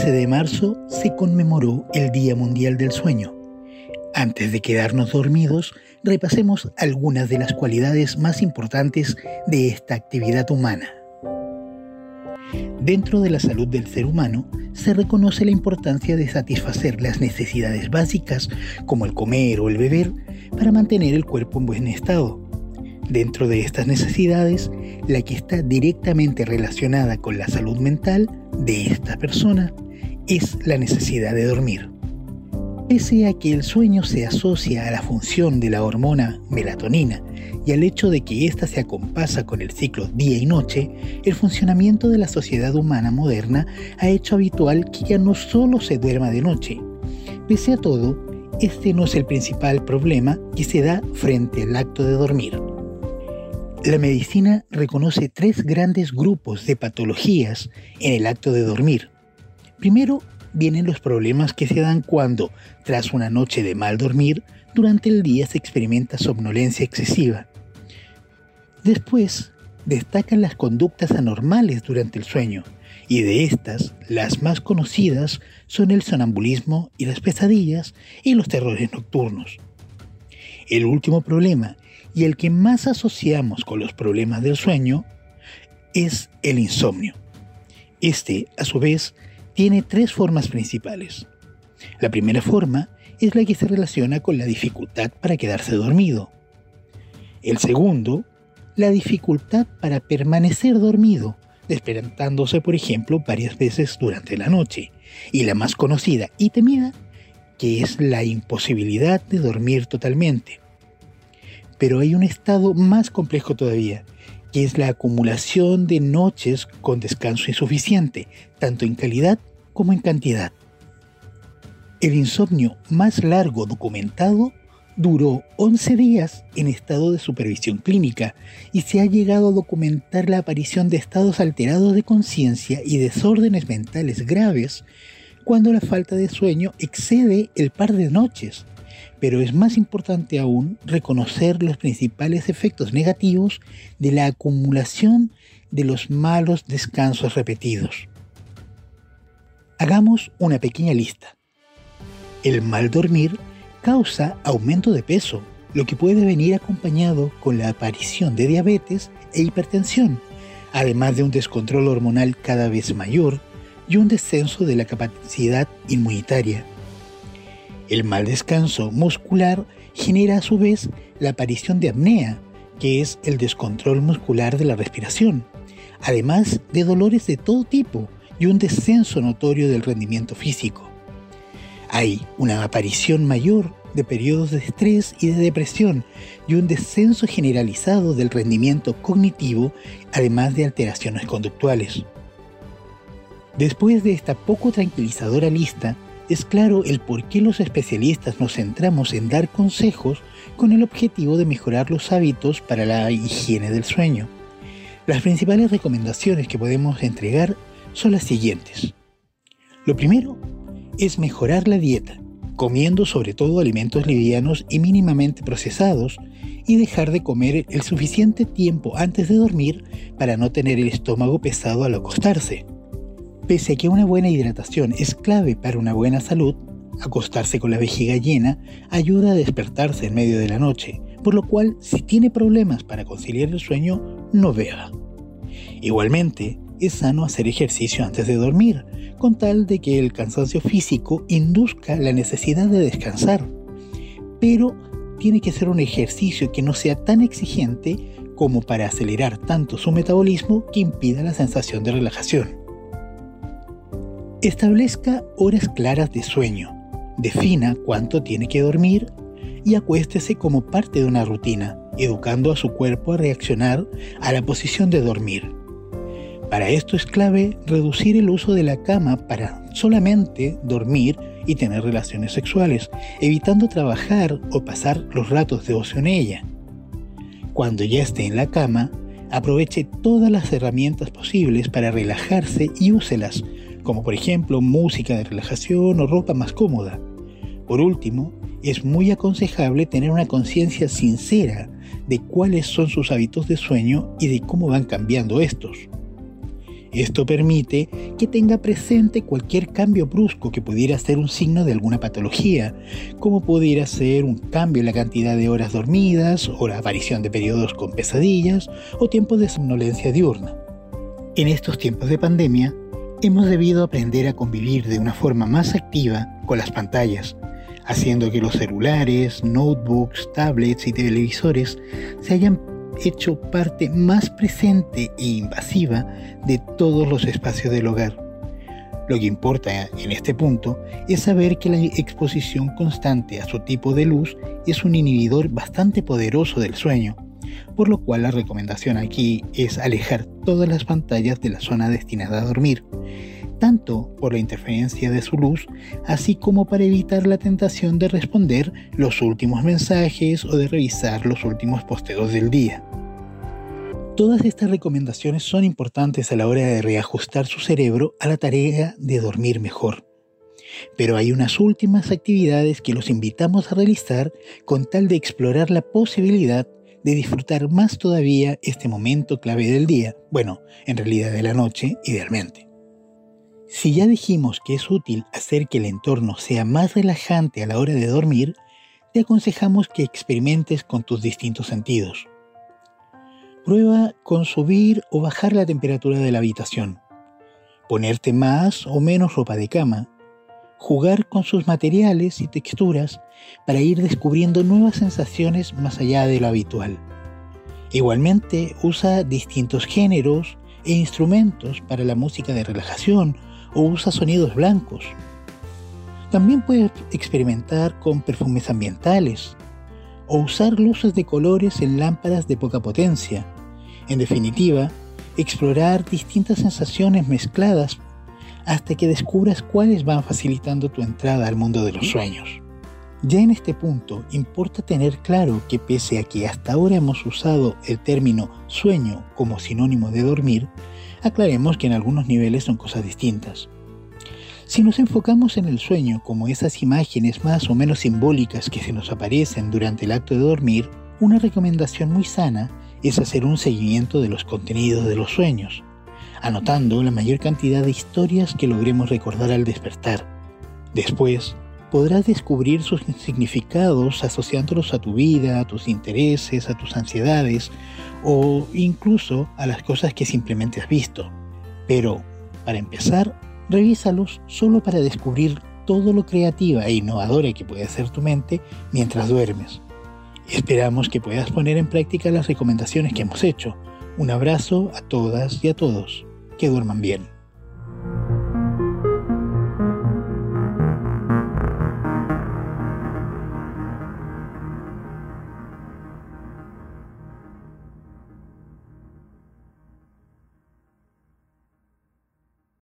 El día 15 de marzo se conmemoró el Día Mundial del Sueño. Antes de quedarnos dormidos, repasemos algunas de las cualidades más importantes de esta actividad humana. Dentro de la salud del ser humano se reconoce la importancia de satisfacer las necesidades básicas como el comer o el beber para mantener el cuerpo en buen estado. Dentro de estas necesidades, la que está directamente relacionada con la salud mental de esta persona es la necesidad de dormir. Pese a que el sueño se asocia a la función de la hormona melatonina y al hecho de que ésta se acompasa con el ciclo día y noche, el funcionamiento de la sociedad humana moderna ha hecho habitual que ya no solo se duerma de noche. Pese a todo, este no es el principal problema que se da frente al acto de dormir. La medicina reconoce tres grandes grupos de patologías en el acto de dormir. Primero vienen los problemas que se dan cuando, tras una noche de mal dormir, durante el día se experimenta somnolencia excesiva. Después, destacan las conductas anormales durante el sueño, y de estas, las más conocidas son el sonambulismo y las pesadillas y los terrores nocturnos. El último problema y el que más asociamos con los problemas del sueño es el insomnio. Este, a su vez, tiene tres formas principales. La primera forma es la que se relaciona con la dificultad para quedarse dormido. El segundo, la dificultad para permanecer dormido, despertándose, por ejemplo, varias veces durante la noche. Y la más conocida y temida, que es la imposibilidad de dormir totalmente. Pero hay un estado más complejo todavía, que es la acumulación de noches con descanso insuficiente, tanto en calidad como en cantidad. El insomnio más largo documentado duró 11 días en estado de supervisión clínica y se ha llegado a documentar la aparición de estados alterados de conciencia y desórdenes mentales graves cuando la falta de sueño excede el par de noches, pero es más importante aún reconocer los principales efectos negativos de la acumulación de los malos descansos repetidos. Hagamos una pequeña lista. El mal dormir causa aumento de peso, lo que puede venir acompañado con la aparición de diabetes e hipertensión, además de un descontrol hormonal cada vez mayor y un descenso de la capacidad inmunitaria. El mal descanso muscular genera a su vez la aparición de apnea, que es el descontrol muscular de la respiración, además de dolores de todo tipo y un descenso notorio del rendimiento físico. Hay una aparición mayor de periodos de estrés y de depresión y un descenso generalizado del rendimiento cognitivo, además de alteraciones conductuales. Después de esta poco tranquilizadora lista, es claro el por qué los especialistas nos centramos en dar consejos con el objetivo de mejorar los hábitos para la higiene del sueño. Las principales recomendaciones que podemos entregar son las siguientes. Lo primero es mejorar la dieta, comiendo sobre todo alimentos livianos y mínimamente procesados, y dejar de comer el suficiente tiempo antes de dormir para no tener el estómago pesado al acostarse. Pese a que una buena hidratación es clave para una buena salud, acostarse con la vejiga llena ayuda a despertarse en medio de la noche, por lo cual si tiene problemas para conciliar el sueño, no beba. Igualmente, es sano hacer ejercicio antes de dormir, con tal de que el cansancio físico induzca la necesidad de descansar. Pero tiene que ser un ejercicio que no sea tan exigente como para acelerar tanto su metabolismo que impida la sensación de relajación. Establezca horas claras de sueño, defina cuánto tiene que dormir y acuéstese como parte de una rutina, educando a su cuerpo a reaccionar a la posición de dormir. Para esto es clave reducir el uso de la cama para solamente dormir y tener relaciones sexuales, evitando trabajar o pasar los ratos de ocio en ella. Cuando ya esté en la cama, aproveche todas las herramientas posibles para relajarse y úselas como por ejemplo música de relajación o ropa más cómoda. Por último, es muy aconsejable tener una conciencia sincera de cuáles son sus hábitos de sueño y de cómo van cambiando estos. Esto permite que tenga presente cualquier cambio brusco que pudiera ser un signo de alguna patología, como pudiera ser un cambio en la cantidad de horas dormidas o la aparición de periodos con pesadillas o tiempos de somnolencia diurna. En estos tiempos de pandemia, hemos debido aprender a convivir de una forma más activa con las pantallas, haciendo que los celulares, notebooks, tablets y televisores se hayan hecho parte más presente e invasiva de todos los espacios del hogar. Lo que importa en este punto es saber que la exposición constante a su tipo de luz es un inhibidor bastante poderoso del sueño, por lo cual la recomendación aquí es alejar todas las pantallas de la zona destinada a dormir, tanto por la interferencia de su luz, así como para evitar la tentación de responder los últimos mensajes o de revisar los últimos posteos del día. Todas estas recomendaciones son importantes a la hora de reajustar su cerebro a la tarea de dormir mejor. Pero hay unas últimas actividades que los invitamos a realizar con tal de explorar la posibilidad de disfrutar más todavía este momento clave del día, bueno, en realidad de la noche, idealmente. Si ya dijimos que es útil hacer que el entorno sea más relajante a la hora de dormir, te aconsejamos que experimentes con tus distintos sentidos. Prueba con subir o bajar la temperatura de la habitación, ponerte más o menos ropa de cama, jugar con sus materiales y texturas para ir descubriendo nuevas sensaciones más allá de lo habitual. Igualmente usa distintos géneros e instrumentos para la música de relajación o usa sonidos blancos. También puedes experimentar con perfumes ambientales, o usar luces de colores en lámparas de poca potencia. En definitiva, explorar distintas sensaciones mezcladas hasta que descubras cuáles van facilitando tu entrada al mundo de los sueños. Ya en este punto, importa tener claro que pese a que hasta ahora hemos usado el término sueño como sinónimo de dormir, aclaremos que en algunos niveles son cosas distintas. Si nos enfocamos en el sueño como esas imágenes más o menos simbólicas que se nos aparecen durante el acto de dormir, una recomendación muy sana es hacer un seguimiento de los contenidos de los sueños, anotando la mayor cantidad de historias que logremos recordar al despertar. Después, podrás descubrir sus significados asociándolos a tu vida, a tus intereses, a tus ansiedades o incluso a las cosas que simplemente has visto. Pero, para empezar, revísalos solo para descubrir todo lo creativa e innovadora que puede hacer tu mente mientras duermes. Esperamos que puedas poner en práctica las recomendaciones que hemos hecho. Un abrazo a todas y a todos que duerman bien.